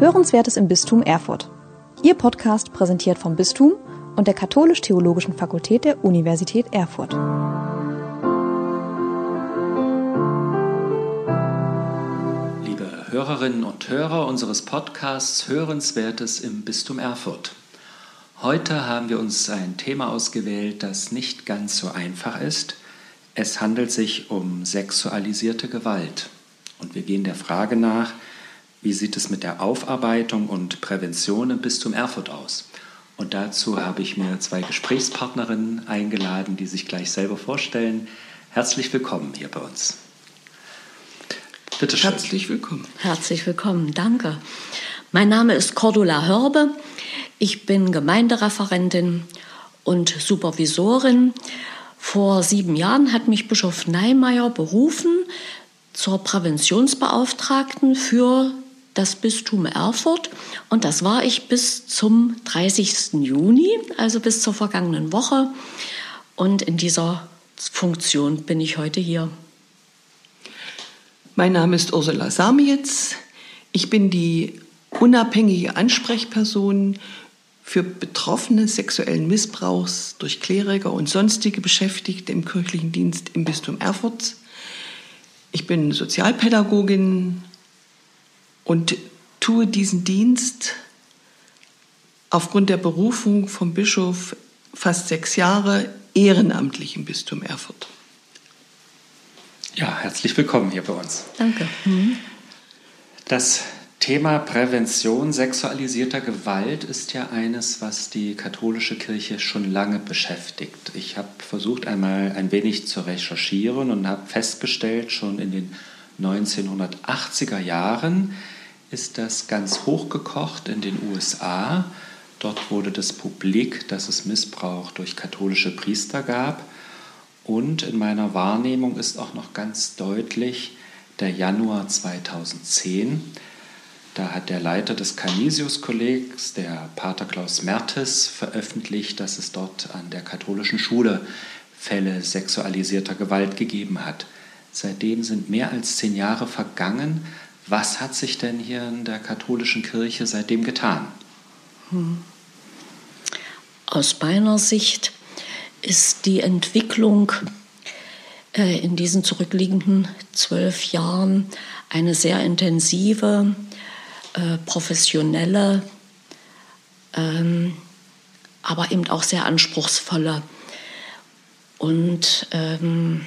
Hörenswertes im Bistum Erfurt. Ihr Podcast präsentiert vom Bistum und der Katholisch-Theologischen Fakultät der Universität Erfurt. Liebe Hörerinnen und Hörer unseres Podcasts Hörenswertes im Bistum Erfurt. Heute haben wir uns ein Thema ausgewählt, das nicht ganz so einfach ist. Es handelt sich um sexualisierte Gewalt. Und wir gehen der Frage nach, wie sieht es mit der Aufarbeitung und Prävention im Bistum Erfurt aus? Und dazu habe ich mir zwei Gesprächspartnerinnen eingeladen, die sich gleich selber vorstellen. Herzlich willkommen hier bei uns. Bitte schön. Herzlich willkommen. Herzlich willkommen, danke. Mein Name ist Cordula Hörbe. Ich bin Gemeindereferentin und Supervisorin. Vor sieben Jahren hat mich Bischof Neimeyer berufen zur Präventionsbeauftragten für das Bistum Erfurt. Und das war ich bis zum 30. Juni, also bis zur vergangenen Woche. Und in dieser Funktion bin ich heute hier. Mein Name ist Ursula Samietz. Ich bin die unabhängige Ansprechperson für Betroffene sexuellen Missbrauchs durch Kleriker und sonstige Beschäftigte im kirchlichen Dienst im Bistum Erfurt. Ich bin Sozialpädagogin, und tue diesen Dienst aufgrund der Berufung vom Bischof fast sechs Jahre ehrenamtlich im Bistum Erfurt. Ja, herzlich willkommen hier bei uns. Danke. Mhm. Das Thema Prävention sexualisierter Gewalt ist ja eines, was die katholische Kirche schon lange beschäftigt. Ich habe versucht einmal ein wenig zu recherchieren und habe festgestellt, schon in den 1980er Jahren, ist das ganz hochgekocht in den USA. Dort wurde das publik, dass es Missbrauch durch katholische Priester gab. Und in meiner Wahrnehmung ist auch noch ganz deutlich der Januar 2010. Da hat der Leiter des Canisius-Kollegs, der Pater Klaus Mertes, veröffentlicht, dass es dort an der katholischen Schule Fälle sexualisierter Gewalt gegeben hat. Seitdem sind mehr als zehn Jahre vergangen. Was hat sich denn hier in der katholischen Kirche seitdem getan? Hm. Aus meiner Sicht ist die Entwicklung äh, in diesen zurückliegenden zwölf Jahren eine sehr intensive, äh, professionelle, ähm, aber eben auch sehr anspruchsvolle. Und ähm,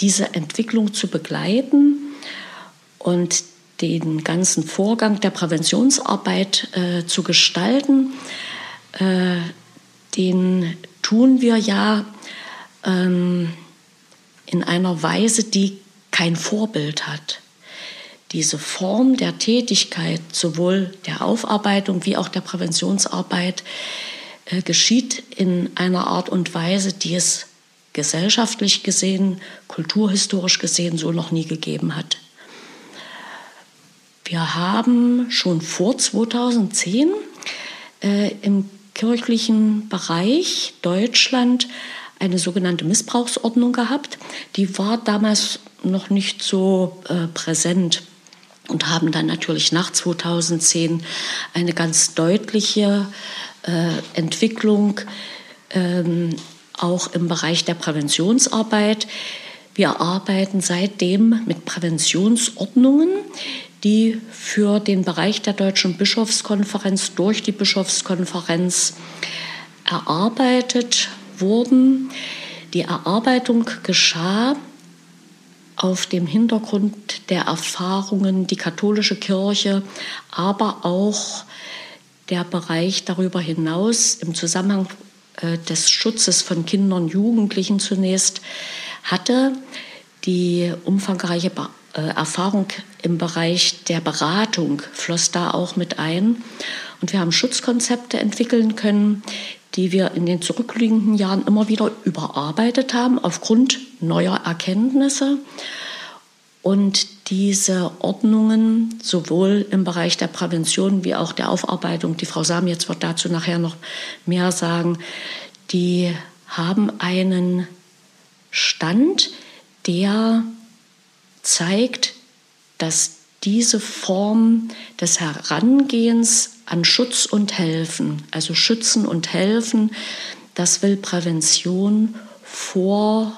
diese Entwicklung zu begleiten und den ganzen Vorgang der Präventionsarbeit äh, zu gestalten, äh, den tun wir ja ähm, in einer Weise, die kein Vorbild hat. Diese Form der Tätigkeit, sowohl der Aufarbeitung wie auch der Präventionsarbeit, äh, geschieht in einer Art und Weise, die es gesellschaftlich gesehen, kulturhistorisch gesehen so noch nie gegeben hat. Wir haben schon vor 2010 äh, im kirchlichen Bereich Deutschland eine sogenannte Missbrauchsordnung gehabt. Die war damals noch nicht so äh, präsent und haben dann natürlich nach 2010 eine ganz deutliche äh, Entwicklung ähm, auch im Bereich der Präventionsarbeit. Wir arbeiten seitdem mit Präventionsordnungen, die für den Bereich der Deutschen Bischofskonferenz durch die Bischofskonferenz erarbeitet wurden. Die Erarbeitung geschah auf dem Hintergrund der Erfahrungen die katholische Kirche, aber auch der Bereich darüber hinaus im Zusammenhang äh, des Schutzes von Kindern und Jugendlichen zunächst hatte. Die umfangreiche äh, Erfahrung im Bereich der Beratung floss da auch mit ein. Und wir haben Schutzkonzepte entwickeln können, die wir in den zurückliegenden Jahren immer wieder überarbeitet haben aufgrund neuer Erkenntnisse. Und diese Ordnungen sowohl im Bereich der Prävention wie auch der Aufarbeitung, die Frau Sam jetzt wird dazu nachher noch mehr sagen, die haben einen Stand, der zeigt, dass diese Form des Herangehens an Schutz und Helfen, also Schützen und Helfen, das will Prävention vorbeugen,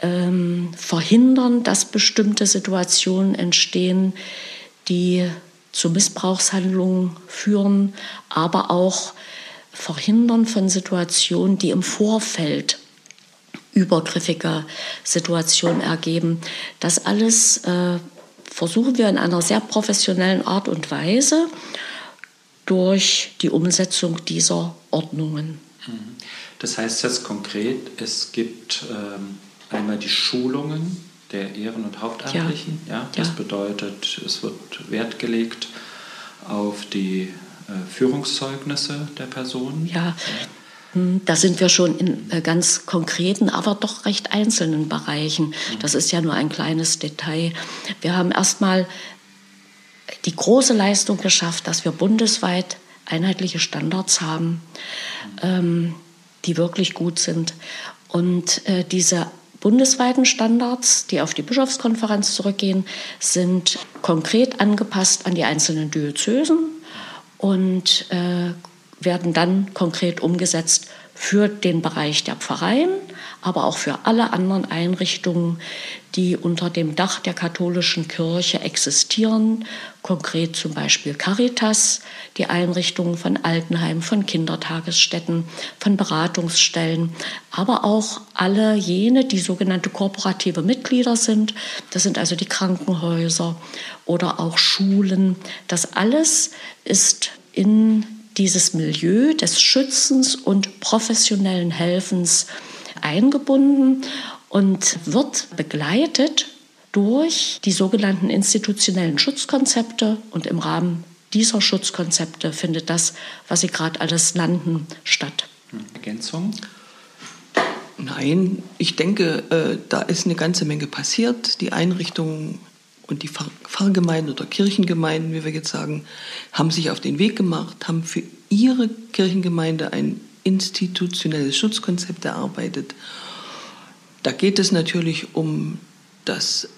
ähm, verhindern, dass bestimmte Situationen entstehen, die zu Missbrauchshandlungen führen, aber auch verhindern von Situationen, die im Vorfeld übergriffige Situationen ergeben. Das alles äh, versuchen wir in einer sehr professionellen Art und Weise durch die Umsetzung dieser Ordnungen. Mhm. Das heißt jetzt konkret, es gibt ähm, einmal die Schulungen der Ehren- und Hauptamtlichen. Ja. ja das ja. bedeutet, es wird Wert gelegt auf die äh, Führungszeugnisse der Personen. Ja. Hm, da sind wir schon in äh, ganz konkreten, aber doch recht einzelnen Bereichen. Das ist ja nur ein kleines Detail. Wir haben erstmal die große Leistung geschafft, dass wir bundesweit einheitliche Standards haben, ähm, die wirklich gut sind. Und äh, diese bundesweiten Standards, die auf die Bischofskonferenz zurückgehen, sind konkret angepasst an die einzelnen Diözesen und äh, werden dann konkret umgesetzt für den Bereich der Pfarreien, aber auch für alle anderen Einrichtungen, die unter dem Dach der katholischen Kirche existieren, konkret zum Beispiel Caritas, die Einrichtungen von Altenheimen, von Kindertagesstätten, von Beratungsstellen, aber auch alle jene, die sogenannte kooperative Mitglieder sind. Das sind also die Krankenhäuser oder auch Schulen. Das alles ist in dieses Milieu des Schützens und professionellen Helfens eingebunden und wird begleitet durch die sogenannten institutionellen Schutzkonzepte und im Rahmen dieser Schutzkonzepte findet das, was Sie gerade alles nannten, statt. Ergänzung? Nein, ich denke, äh, da ist eine ganze Menge passiert. Die Einrichtungen und die Pfarrgemeinden oder Kirchengemeinden, wie wir jetzt sagen, haben sich auf den Weg gemacht, haben für ihre Kirchengemeinde ein institutionelles Schutzkonzept erarbeitet. Da geht es natürlich um das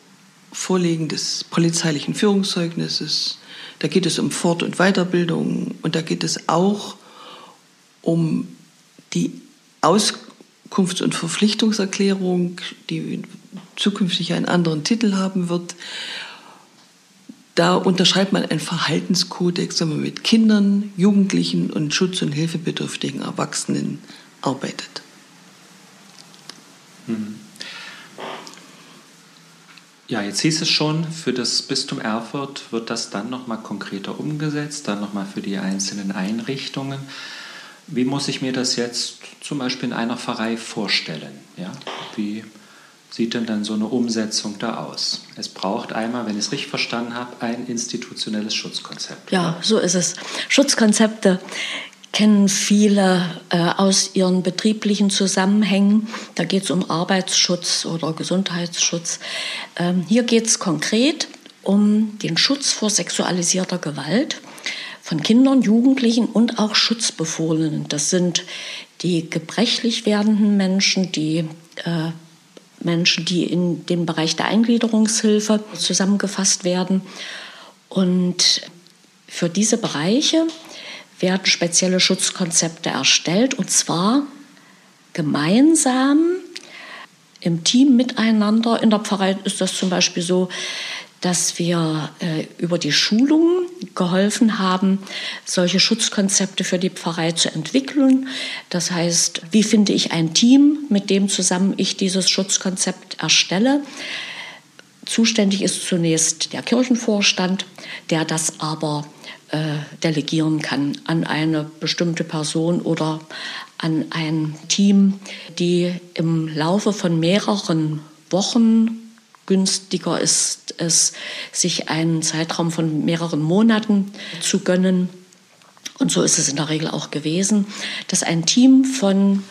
Vorlegen des polizeilichen Führungszeugnisses, da geht es um Fort- und Weiterbildung und da geht es auch um die Auskunfts- und Verpflichtungserklärung, die zukünftig einen anderen Titel haben wird. Da unterschreibt man einen Verhaltenskodex, wenn man mit Kindern, Jugendlichen und schutz- und hilfebedürftigen Erwachsenen arbeitet. Hm. Ja, jetzt hieß es schon, für das Bistum Erfurt wird das dann nochmal konkreter umgesetzt, dann nochmal für die einzelnen Einrichtungen. Wie muss ich mir das jetzt zum Beispiel in einer Pfarrei vorstellen? Ja? Wie sieht denn dann so eine Umsetzung da aus? Es braucht einmal, wenn ich es richtig verstanden habe, ein institutionelles Schutzkonzept. Ja, so ist es. Schutzkonzepte kennen viele äh, aus ihren betrieblichen Zusammenhängen. Da geht es um Arbeitsschutz oder Gesundheitsschutz. Ähm, hier geht es konkret um den Schutz vor sexualisierter Gewalt von Kindern, Jugendlichen und auch Schutzbefohlenen. Das sind die gebrechlich werdenden Menschen, die äh, Menschen, die in den Bereich der Eingliederungshilfe zusammengefasst werden. Und für diese Bereiche werden spezielle Schutzkonzepte erstellt und zwar gemeinsam im Team miteinander. In der Pfarrei ist das zum Beispiel so, dass wir äh, über die Schulungen geholfen haben, solche Schutzkonzepte für die Pfarrei zu entwickeln. Das heißt, wie finde ich ein Team, mit dem zusammen ich dieses Schutzkonzept erstelle? Zuständig ist zunächst der Kirchenvorstand, der das aber äh, delegieren kann an eine bestimmte Person oder an ein Team, die im Laufe von mehreren Wochen günstiger ist es, sich einen Zeitraum von mehreren Monaten zu gönnen. Und so ist es in der Regel auch gewesen, dass ein Team von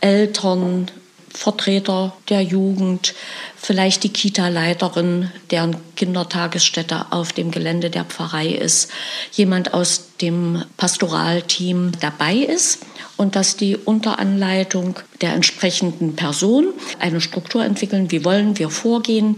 Eltern, Vertreter der Jugend, vielleicht die Kita-Leiterin, deren Kindertagesstätte auf dem Gelände der Pfarrei ist, jemand aus dem Pastoralteam dabei ist und dass die unter Anleitung der entsprechenden Person eine Struktur entwickeln, wie wollen wir vorgehen,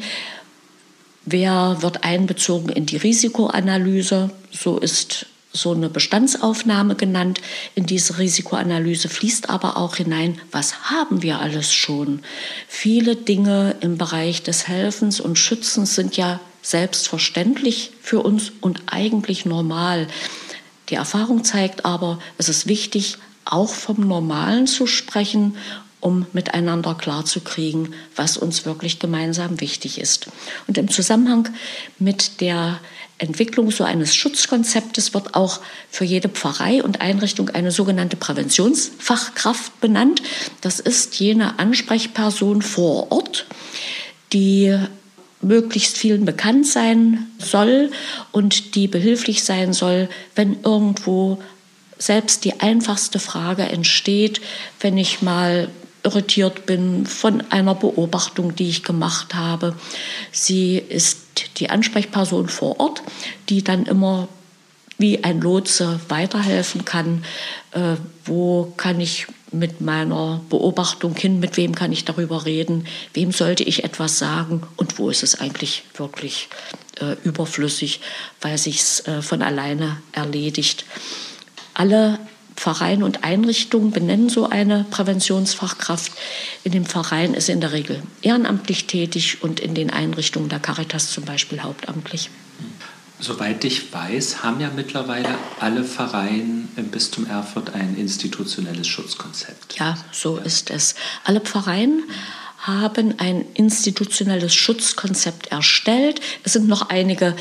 Wer wird einbezogen in die Risikoanalyse? So ist so eine Bestandsaufnahme genannt. In diese Risikoanalyse fließt aber auch hinein, was haben wir alles schon? Viele Dinge im Bereich des Helfens und Schützens sind ja selbstverständlich für uns und eigentlich normal. Die Erfahrung zeigt aber, es ist wichtig, auch vom Normalen zu sprechen, um miteinander klarzukriegen, was uns wirklich gemeinsam wichtig ist. Und im Zusammenhang mit der Entwicklung so eines Schutzkonzeptes wird auch für jede Pfarrei und Einrichtung eine sogenannte Präventionsfachkraft benannt. Das ist jene Ansprechperson vor Ort, die möglichst vielen bekannt sein soll und die behilflich sein soll, wenn irgendwo selbst die einfachste Frage entsteht, wenn ich mal irritiert bin von einer Beobachtung, die ich gemacht habe. Sie ist die Ansprechperson vor Ort, die dann immer wie ein Lotse weiterhelfen kann. Äh, wo kann ich mit meiner Beobachtung hin, mit wem kann ich darüber reden, wem sollte ich etwas sagen und wo ist es eigentlich wirklich äh, überflüssig, weil sich es äh, von alleine erledigt. Alle Vereine und Einrichtungen benennen so eine Präventionsfachkraft. In dem Verein ist sie in der Regel ehrenamtlich tätig und in den Einrichtungen der Caritas zum Beispiel hauptamtlich. Soweit ich weiß, haben ja mittlerweile alle Vereine im Bistum Erfurt ein institutionelles Schutzkonzept. Ja, so ist es. Alle Vereine haben ein institutionelles Schutzkonzept erstellt. Es sind noch einige,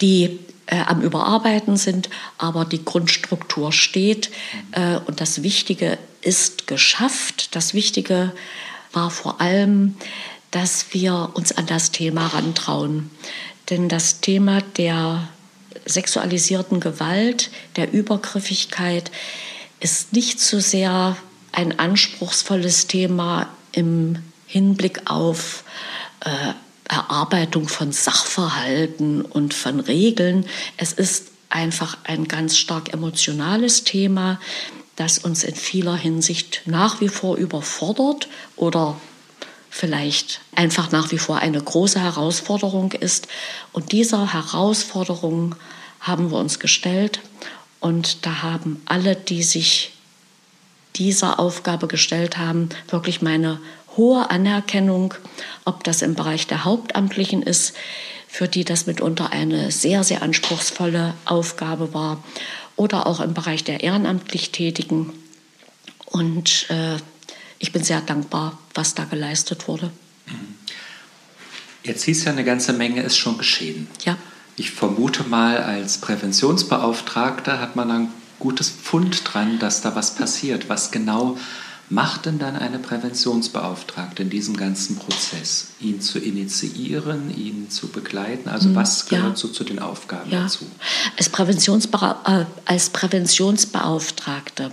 die äh, am Überarbeiten sind, aber die Grundstruktur steht äh, und das Wichtige ist geschafft. Das Wichtige war vor allem, dass wir uns an das Thema rantrauen. Denn das Thema der sexualisierten Gewalt, der Übergriffigkeit ist nicht so sehr ein anspruchsvolles Thema im Hinblick auf äh, Erarbeitung von Sachverhalten und von Regeln. Es ist einfach ein ganz stark emotionales Thema, das uns in vieler Hinsicht nach wie vor überfordert oder vielleicht einfach nach wie vor eine große Herausforderung ist. Und dieser Herausforderung haben wir uns gestellt und da haben alle, die sich dieser Aufgabe gestellt haben, wirklich meine hohe Anerkennung, ob das im Bereich der Hauptamtlichen ist, für die das mitunter eine sehr, sehr anspruchsvolle Aufgabe war, oder auch im Bereich der ehrenamtlich Tätigen. Und äh, ich bin sehr dankbar, was da geleistet wurde. Jetzt hieß ja eine ganze Menge ist schon geschehen. Ja. Ich vermute mal, als Präventionsbeauftragter hat man ein gutes Pfund dran, dass da was passiert. Was genau macht denn dann eine Präventionsbeauftragte in diesem ganzen Prozess? Ihn zu initiieren, ihn zu begleiten? Also hm, was gehört ja. so zu den Aufgaben ja. dazu? Als, Präventionsbera äh, als Präventionsbeauftragte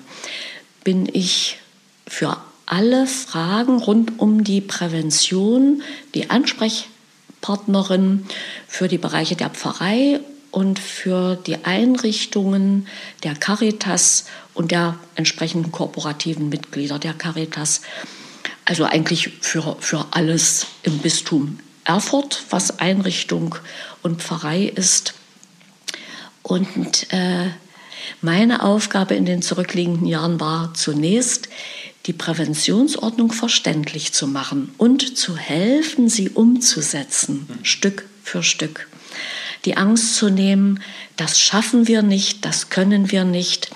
bin ich für alle Fragen rund um die Prävention die Ansprechpartnerin für die Bereiche der Pfarrei und für die Einrichtungen der Caritas und der entsprechenden korporativen Mitglieder der Caritas. Also eigentlich für, für alles im Bistum Erfurt, was Einrichtung und Pfarrei ist. Und äh, meine Aufgabe in den zurückliegenden Jahren war zunächst, die Präventionsordnung verständlich zu machen und zu helfen, sie umzusetzen, mhm. Stück für Stück die Angst zu nehmen, das schaffen wir nicht, das können wir nicht,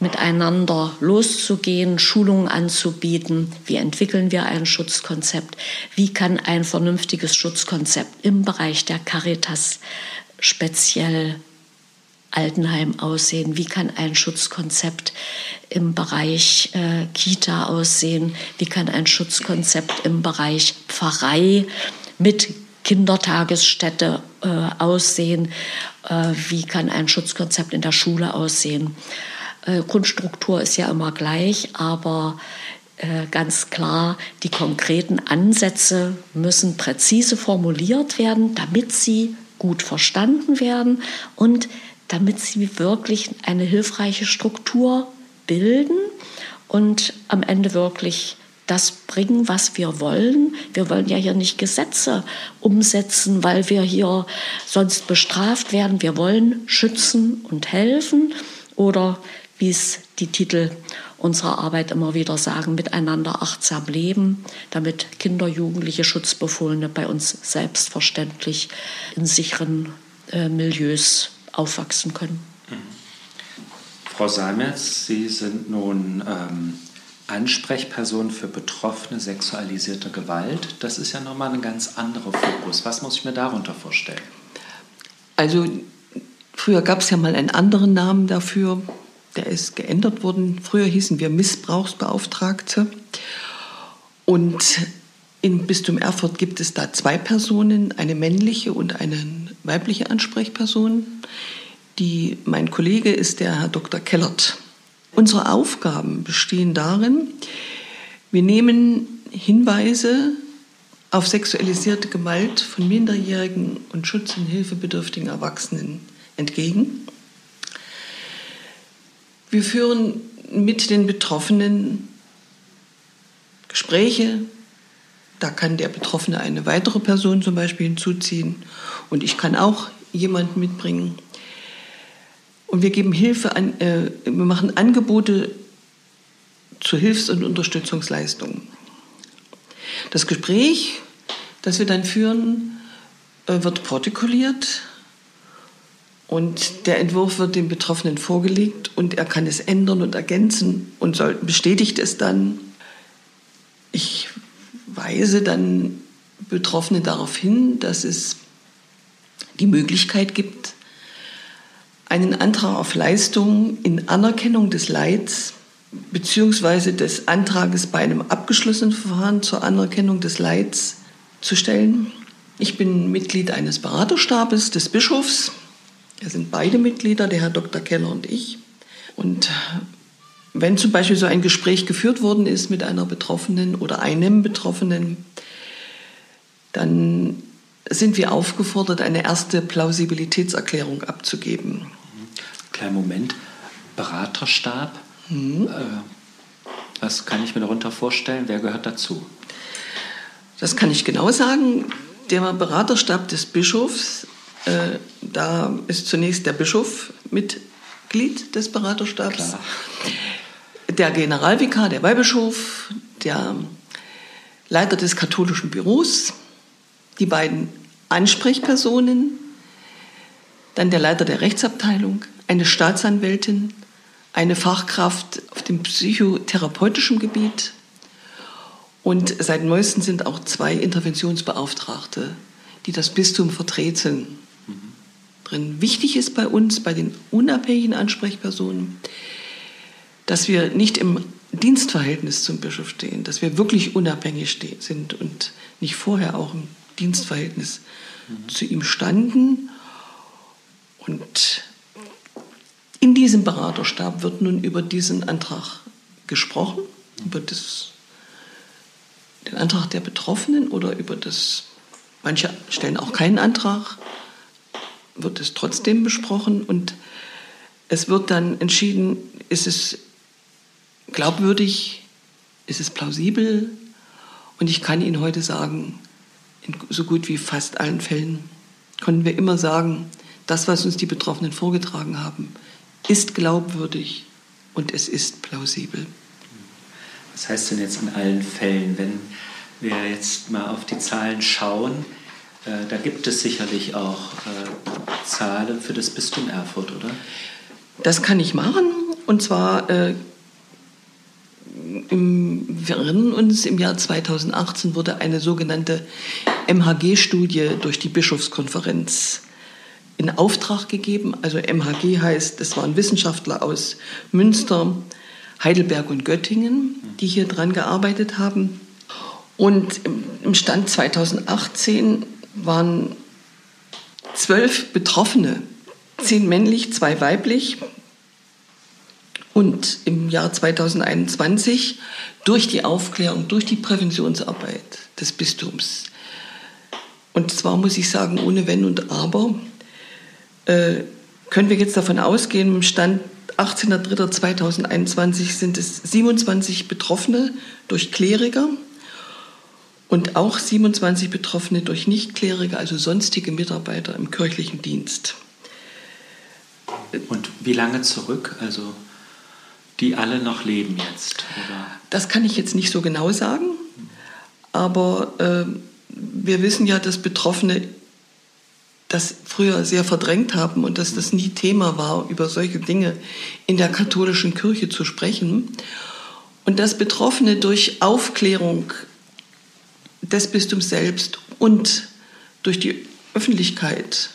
miteinander loszugehen, Schulungen anzubieten, wie entwickeln wir ein Schutzkonzept, wie kann ein vernünftiges Schutzkonzept im Bereich der Caritas speziell Altenheim aussehen? Wie kann ein Schutzkonzept im Bereich äh, Kita aussehen? Wie kann ein Schutzkonzept im Bereich Pfarrei mit Kindertagesstätte äh, aussehen? Äh, wie kann ein Schutzkonzept in der Schule aussehen? Äh, Grundstruktur ist ja immer gleich, aber äh, ganz klar, die konkreten Ansätze müssen präzise formuliert werden, damit sie gut verstanden werden und damit sie wirklich eine hilfreiche Struktur bilden und am Ende wirklich das bringen, was wir wollen. Wir wollen ja hier nicht Gesetze umsetzen, weil wir hier sonst bestraft werden. Wir wollen schützen und helfen oder wie es die Titel unserer Arbeit immer wieder sagen, miteinander achtsam leben, damit Kinder, Jugendliche, Schutzbefohlene bei uns selbstverständlich in sicheren äh, Milieus aufwachsen können. Mhm. Frau Salmetz, Sie sind nun ähm, Ansprechperson für Betroffene sexualisierter Gewalt. Das ist ja nochmal ein ganz anderer Fokus. Was muss ich mir darunter vorstellen? Also früher gab es ja mal einen anderen Namen dafür, der ist geändert worden. Früher hießen wir Missbrauchsbeauftragte. Und im Bistum Erfurt gibt es da zwei Personen, eine männliche und eine weibliche Ansprechperson. Die, mein Kollege ist der Herr Dr. Kellert. Unsere Aufgaben bestehen darin, wir nehmen Hinweise auf sexualisierte Gewalt von minderjährigen und schutz- und hilfebedürftigen Erwachsenen entgegen. Wir führen mit den Betroffenen Gespräche. Da kann der Betroffene eine weitere Person zum Beispiel hinzuziehen und ich kann auch jemanden mitbringen. Und wir geben Hilfe an, äh, wir machen Angebote zur Hilfs- und Unterstützungsleistung. Das Gespräch, das wir dann führen, äh, wird protokolliert und der Entwurf wird dem Betroffenen vorgelegt und er kann es ändern und ergänzen und soll, bestätigt es dann. Ich weise dann Betroffene darauf hin, dass es die Möglichkeit gibt, einen Antrag auf Leistung in Anerkennung des Leids bzw. des Antrages bei einem abgeschlossenen Verfahren zur Anerkennung des Leids zu stellen. Ich bin Mitglied eines Beraterstabes des Bischofs. Wir sind beide Mitglieder, der Herr Dr. Keller und ich. Und wenn zum Beispiel so ein Gespräch geführt worden ist mit einer Betroffenen oder einem Betroffenen, dann sind wir aufgefordert, eine erste Plausibilitätserklärung abzugeben kleinen Moment. Beraterstab. Mhm. Äh, was kann ich mir darunter vorstellen? Wer gehört dazu? Das kann ich genau sagen. Der Beraterstab des Bischofs, äh, da ist zunächst der Bischof Mitglied des Beraterstabs. Klar. Der Generalvikar, der Weihbischof, der Leiter des katholischen Büros, die beiden Ansprechpersonen, dann der Leiter der Rechtsabteilung, eine Staatsanwältin, eine Fachkraft auf dem psychotherapeutischen Gebiet und seit neuestem sind auch zwei Interventionsbeauftragte, die das Bistum vertreten. Drin. Wichtig ist bei uns, bei den unabhängigen Ansprechpersonen, dass wir nicht im Dienstverhältnis zum Bischof stehen, dass wir wirklich unabhängig sind und nicht vorher auch im Dienstverhältnis mhm. zu ihm standen. Und in diesem Beraterstab wird nun über diesen Antrag gesprochen, über das, den Antrag der Betroffenen oder über das, manche stellen auch keinen Antrag, wird es trotzdem besprochen und es wird dann entschieden, ist es glaubwürdig, ist es plausibel? Und ich kann Ihnen heute sagen, in so gut wie fast allen Fällen konnten wir immer sagen, das, was uns die Betroffenen vorgetragen haben, ist glaubwürdig und es ist plausibel. Was heißt denn jetzt in allen Fällen, wenn wir jetzt mal auf die Zahlen schauen? Äh, da gibt es sicherlich auch äh, Zahlen für das Bistum Erfurt, oder? Das kann ich machen. Und zwar, äh, im, wir erinnern uns, im Jahr 2018 wurde eine sogenannte MHG-Studie durch die Bischofskonferenz in Auftrag gegeben. Also MHG heißt, es waren Wissenschaftler aus Münster, Heidelberg und Göttingen, die hier dran gearbeitet haben. Und im Stand 2018 waren zwölf Betroffene, zehn männlich, zwei weiblich. Und im Jahr 2021 durch die Aufklärung, durch die Präventionsarbeit des Bistums. Und zwar muss ich sagen, ohne Wenn und Aber, äh, können wir jetzt davon ausgehen, im Stand 18.03.2021 sind es 27 Betroffene durch Kleriker und auch 27 Betroffene durch Nichtkleriker, also sonstige Mitarbeiter im kirchlichen Dienst. Und wie lange zurück? Also die alle noch leben jetzt? Oder? Das kann ich jetzt nicht so genau sagen, aber äh, wir wissen ja, dass Betroffene das früher sehr verdrängt haben und dass das nie Thema war, über solche Dinge in der katholischen Kirche zu sprechen. Und dass Betroffene durch Aufklärung des Bistums selbst und durch die Öffentlichkeit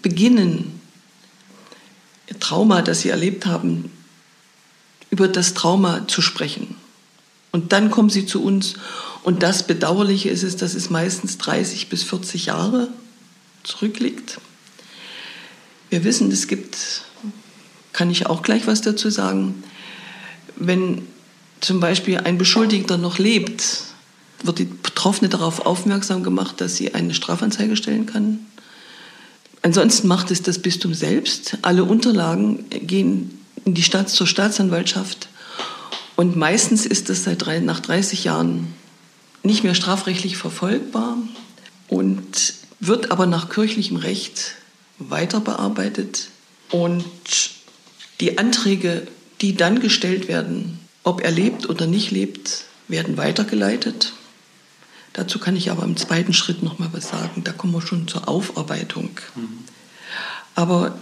beginnen, ihr Trauma, das sie erlebt haben, über das Trauma zu sprechen. Und dann kommen sie zu uns. Und das Bedauerliche ist es, dass es meistens 30 bis 40 Jahre zurückliegt. Wir wissen, es gibt, kann ich auch gleich was dazu sagen, wenn zum Beispiel ein Beschuldigter noch lebt, wird die Betroffene darauf aufmerksam gemacht, dass sie eine Strafanzeige stellen kann. Ansonsten macht es das Bistum selbst. Alle Unterlagen gehen in die Stadt, zur Staatsanwaltschaft. Und meistens ist das seit drei, nach 30 Jahren nicht mehr strafrechtlich verfolgbar. Und wird aber nach kirchlichem Recht weiter bearbeitet und die Anträge, die dann gestellt werden, ob er lebt oder nicht lebt, werden weitergeleitet. Dazu kann ich aber im zweiten Schritt noch mal was sagen. Da kommen wir schon zur Aufarbeitung. Mhm. Aber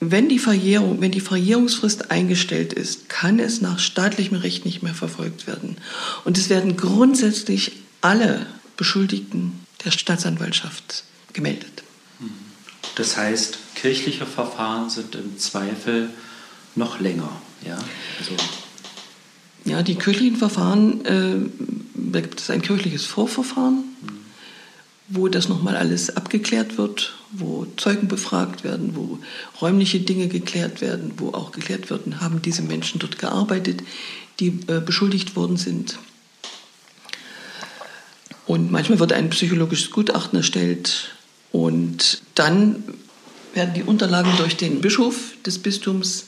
wenn die, Verjährung, wenn die Verjährungsfrist eingestellt ist, kann es nach staatlichem Recht nicht mehr verfolgt werden. Und es werden grundsätzlich alle Beschuldigten der Staatsanwaltschaft gemeldet. Das heißt, kirchliche Verfahren sind im Zweifel noch länger. Ja, also ja die kirchlichen Verfahren, äh, da gibt es ein kirchliches Vorverfahren, mhm. wo das nochmal alles abgeklärt wird, wo Zeugen befragt werden, wo räumliche Dinge geklärt werden, wo auch geklärt werden, haben diese Menschen dort gearbeitet, die äh, beschuldigt worden sind. Und manchmal wird ein psychologisches Gutachten erstellt, und dann werden die Unterlagen durch den Bischof des Bistums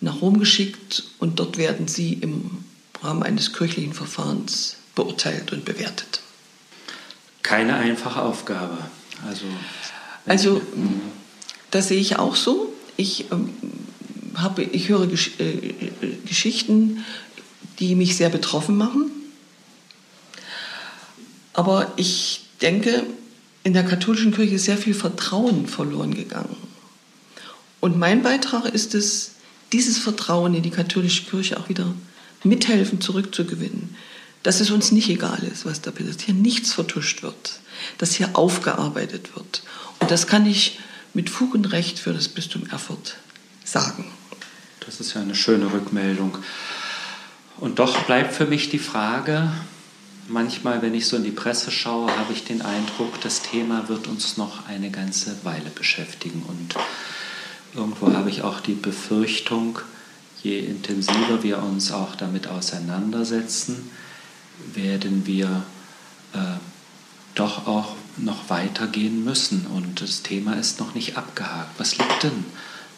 nach Rom geschickt und dort werden sie im Rahmen eines kirchlichen Verfahrens beurteilt und bewertet. Keine einfache Aufgabe. Also, also das sehe ich auch so. Ich, ähm, habe, ich höre Gesch äh, Geschichten, die mich sehr betroffen machen. Aber ich denke, in der katholischen Kirche sehr viel Vertrauen verloren gegangen. Und mein Beitrag ist es, dieses Vertrauen in die katholische Kirche auch wieder mithelfen zurückzugewinnen. Dass es uns nicht egal ist, was da passiert, hier nichts vertuscht wird, dass hier aufgearbeitet wird. Und das kann ich mit Fug und Recht für das Bistum Erfurt sagen. Das ist ja eine schöne Rückmeldung. Und doch bleibt für mich die Frage, manchmal, wenn ich so in die Presse schaue, habe ich den Eindruck, das Thema wird uns noch eine ganze Weile beschäftigen. Und irgendwo habe ich auch die Befürchtung, je intensiver wir uns auch damit auseinandersetzen, werden wir äh, doch auch noch weitergehen müssen. Und das Thema ist noch nicht abgehakt. Was liegt denn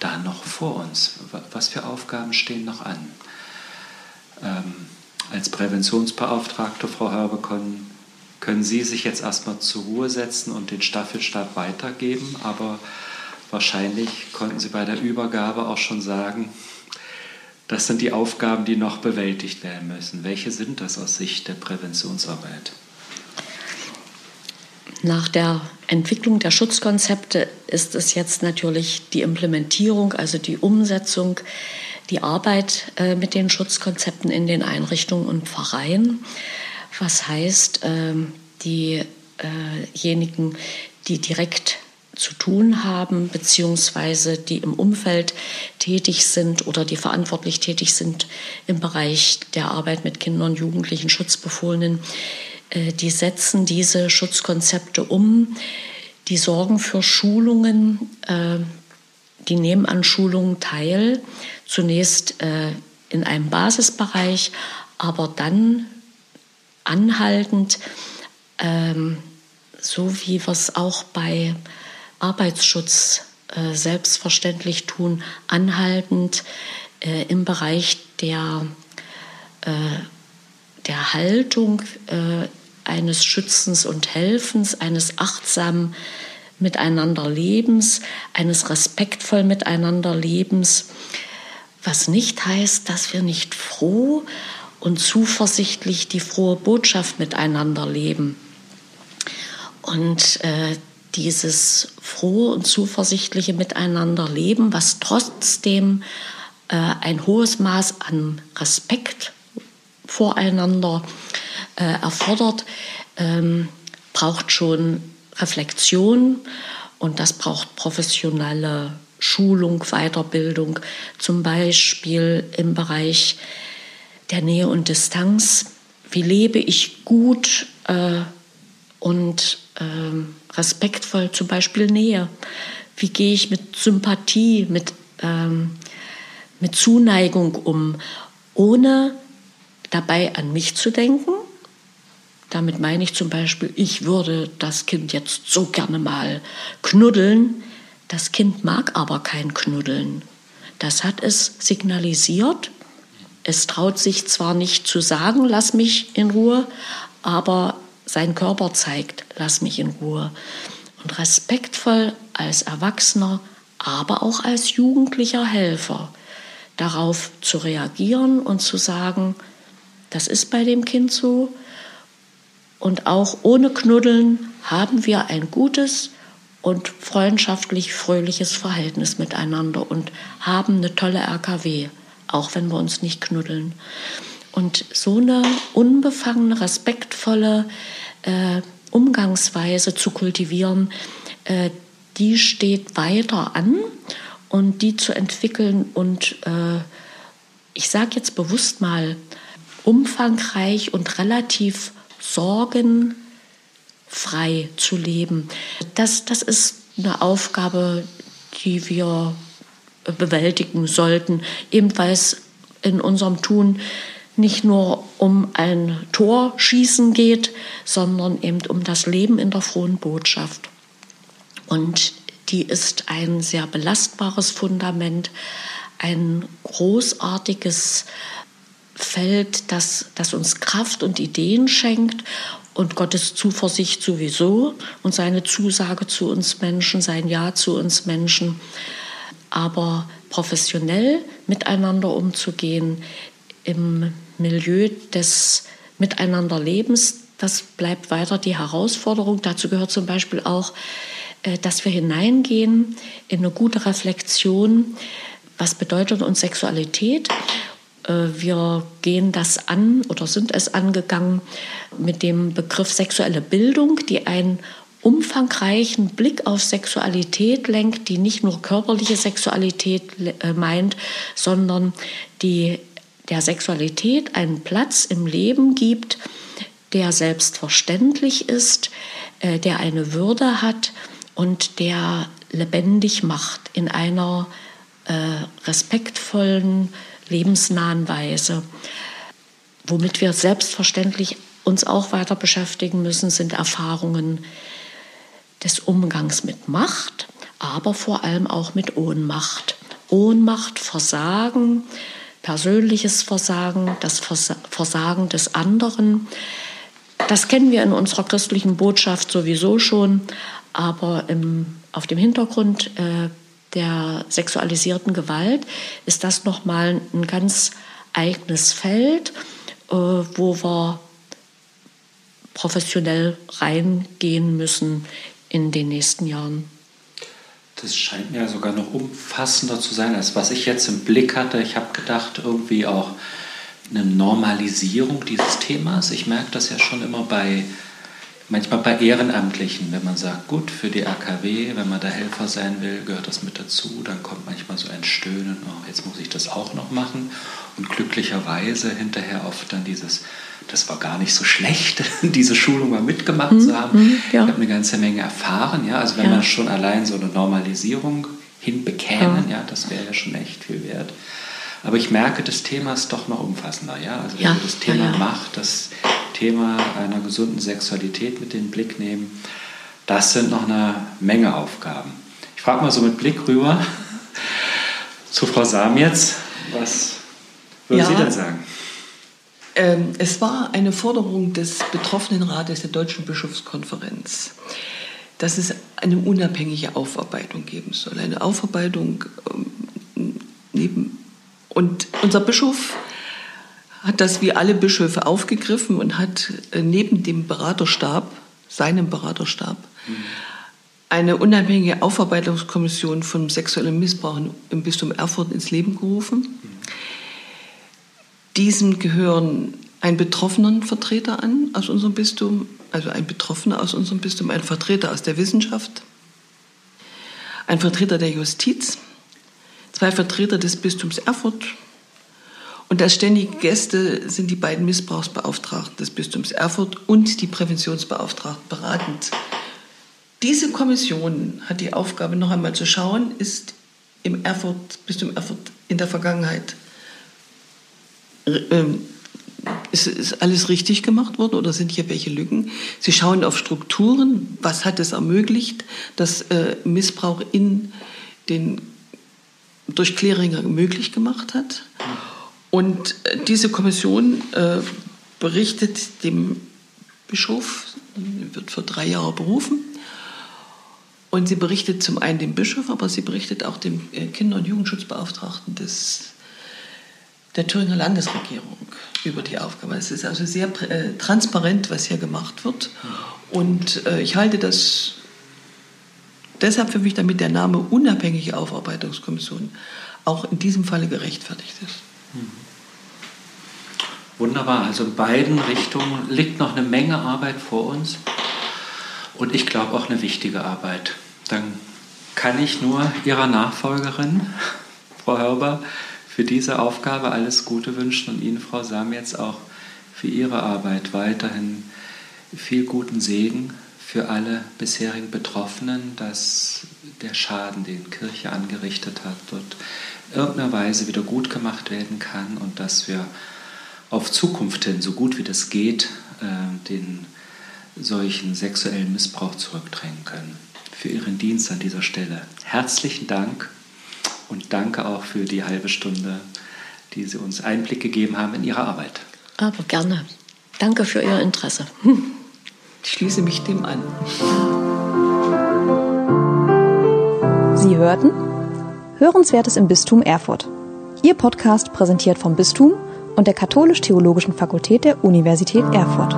da noch vor uns? Was für Aufgaben stehen noch an? Ähm, als Präventionsbeauftragte, Frau Herbekon, können Sie sich jetzt erstmal zur Ruhe setzen und den Staffelstab weitergeben, aber wahrscheinlich konnten Sie bei der Übergabe auch schon sagen, das sind die Aufgaben, die noch bewältigt werden müssen. Welche sind das aus Sicht der Präventionsarbeit? Nach der Entwicklung der Schutzkonzepte ist es jetzt natürlich die Implementierung, also die Umsetzung die Arbeit äh, mit den Schutzkonzepten in den Einrichtungen und Pfarreien. Was heißt, ähm, diejenigen, die direkt zu tun haben, beziehungsweise die im Umfeld tätig sind oder die verantwortlich tätig sind im Bereich der Arbeit mit Kindern, Jugendlichen, Schutzbefohlenen, äh, die setzen diese Schutzkonzepte um, die sorgen für Schulungen, äh, die nehmen an Schulungen teil, zunächst äh, in einem Basisbereich, aber dann anhaltend, ähm, so wie wir es auch bei Arbeitsschutz äh, selbstverständlich tun, anhaltend äh, im Bereich der, äh, der Haltung äh, eines Schützens und Helfens, eines achtsamen Miteinanderlebens, eines respektvoll Miteinanderlebens, was nicht heißt, dass wir nicht froh und zuversichtlich die frohe Botschaft miteinander leben. Und äh, dieses frohe und zuversichtliche Miteinanderleben, was trotzdem äh, ein hohes Maß an Respekt voreinander äh, erfordert, ähm, braucht schon Reflexion und das braucht professionelle Schulung, Weiterbildung, zum Beispiel im Bereich der Nähe und Distanz. Wie lebe ich gut äh, und äh, respektvoll zum Beispiel Nähe? Wie gehe ich mit Sympathie, mit, ähm, mit Zuneigung um, ohne dabei an mich zu denken? Damit meine ich zum Beispiel, ich würde das Kind jetzt so gerne mal knuddeln. Das Kind mag aber kein Knuddeln. Das hat es signalisiert. Es traut sich zwar nicht zu sagen, lass mich in Ruhe, aber sein Körper zeigt, lass mich in Ruhe. Und respektvoll als Erwachsener, aber auch als jugendlicher Helfer darauf zu reagieren und zu sagen, das ist bei dem Kind so. Und auch ohne Knuddeln haben wir ein gutes, und freundschaftlich fröhliches Verhältnis miteinander und haben eine tolle RKW, auch wenn wir uns nicht knuddeln. Und so eine unbefangene, respektvolle äh, Umgangsweise zu kultivieren, äh, die steht weiter an und die zu entwickeln und äh, ich sage jetzt bewusst mal umfangreich und relativ sorgen frei zu leben. Das, das ist eine Aufgabe, die wir bewältigen sollten, eben weil es in unserem Tun nicht nur um ein Torschießen geht, sondern eben um das Leben in der frohen Botschaft. Und die ist ein sehr belastbares Fundament, ein großartiges Feld, das, das uns Kraft und Ideen schenkt und Gottes Zuversicht sowieso und seine Zusage zu uns Menschen, sein Ja zu uns Menschen. Aber professionell miteinander umzugehen im Milieu des Miteinanderlebens, das bleibt weiter die Herausforderung. Dazu gehört zum Beispiel auch, äh, dass wir hineingehen in eine gute Reflexion. Was bedeutet uns Sexualität? Äh, wir gehen das an oder sind es angegangen mit dem Begriff sexuelle Bildung, die einen umfangreichen Blick auf Sexualität lenkt, die nicht nur körperliche Sexualität äh, meint, sondern die der Sexualität einen Platz im Leben gibt, der selbstverständlich ist, äh, der eine Würde hat und der lebendig macht in einer respektvollen, lebensnahen Weise. Womit wir selbstverständlich uns auch weiter beschäftigen müssen, sind Erfahrungen des Umgangs mit Macht, aber vor allem auch mit Ohnmacht. Ohnmacht, Versagen, persönliches Versagen, das Versagen des anderen. Das kennen wir in unserer christlichen Botschaft sowieso schon, aber im, auf dem Hintergrund äh, der sexualisierten Gewalt ist das nochmal ein ganz eigenes Feld, äh, wo wir professionell reingehen müssen in den nächsten Jahren. Das scheint mir sogar noch umfassender zu sein, als was ich jetzt im Blick hatte. Ich habe gedacht, irgendwie auch eine Normalisierung dieses Themas. Ich merke das ja schon immer bei manchmal bei Ehrenamtlichen, wenn man sagt, gut, für die AKW, wenn man da Helfer sein will, gehört das mit dazu, dann kommt manchmal so ein Stöhnen, oh, jetzt muss ich das auch noch machen. Und glücklicherweise hinterher oft dann dieses, das war gar nicht so schlecht, diese Schulung mal mitgemacht mhm, zu haben. Mhm, ja. Ich habe eine ganze Menge erfahren, ja, also wenn ja. man schon allein so eine Normalisierung hinbekämen, ja, ja das wäre ja schon echt viel wert. Aber ich merke, das Thema ist doch noch umfassender. Ja? Also wenn ja, wir das Thema ja. Macht, das Thema einer gesunden Sexualität mit in den Blick nehmen, das sind noch eine Menge Aufgaben. Ich frage mal so mit Blick rüber zu Frau Sam jetzt. Was würden Ja. Sie denn sagen? Ähm, es war eine Forderung des Betroffenenrates der Deutschen Bischofskonferenz, dass es eine unabhängige Aufarbeitung geben soll. Eine Aufarbeitung ähm, neben. Und unser Bischof hat das wie alle Bischöfe aufgegriffen und hat äh, neben dem Beraterstab, seinem Beraterstab, eine unabhängige Aufarbeitungskommission von sexuellem Missbrauch im Bistum Erfurt ins Leben gerufen. Diesem gehören ein Betroffenenvertreter an aus unserem Bistum, also ein Betroffener aus unserem Bistum, ein Vertreter aus der Wissenschaft, ein Vertreter der Justiz, zwei Vertreter des Bistums Erfurt und als ständige Gäste sind die beiden Missbrauchsbeauftragten des Bistums Erfurt und die Präventionsbeauftragten beratend. Diese Kommission hat die Aufgabe, noch einmal zu schauen, ist im Erfurt, Bistum Erfurt in der Vergangenheit ähm, ist, ist alles richtig gemacht worden oder sind hier welche Lücken? Sie schauen auf Strukturen, was hat es ermöglicht, dass äh, Missbrauch in den durch Kleringer möglich gemacht hat. Und äh, diese Kommission äh, berichtet dem Bischof, wird für drei Jahre berufen. Und sie berichtet zum einen dem Bischof, aber sie berichtet auch dem äh, Kinder- und Jugendschutzbeauftragten des der Thüringer Landesregierung über die Aufgabe. Es ist also sehr äh, transparent, was hier gemacht wird. Und äh, ich halte das deshalb für mich, damit der Name unabhängige Aufarbeitungskommission auch in diesem Falle gerechtfertigt ist. Wunderbar, also in beiden Richtungen liegt noch eine Menge Arbeit vor uns und ich glaube auch eine wichtige Arbeit. Dann kann ich nur Ihrer Nachfolgerin, Frau Hörber, für diese Aufgabe alles Gute wünschen und Ihnen, Frau Sam, jetzt auch für Ihre Arbeit weiterhin viel guten Segen für alle bisherigen Betroffenen, dass der Schaden, den Kirche angerichtet hat, dort irgendeiner Weise wieder gut gemacht werden kann und dass wir auf Zukunft hin, so gut wie das geht, äh, den solchen sexuellen Missbrauch zurückdrängen können. Für Ihren Dienst an dieser Stelle herzlichen Dank und danke auch für die halbe Stunde, die Sie uns Einblick gegeben haben in Ihre Arbeit. Aber gerne. Danke für Ihr Interesse. Ich schließe mich dem an. Sie hörten Hörenswertes im Bistum Erfurt. Ihr Podcast präsentiert vom Bistum und der Katholisch-Theologischen Fakultät der Universität Erfurt.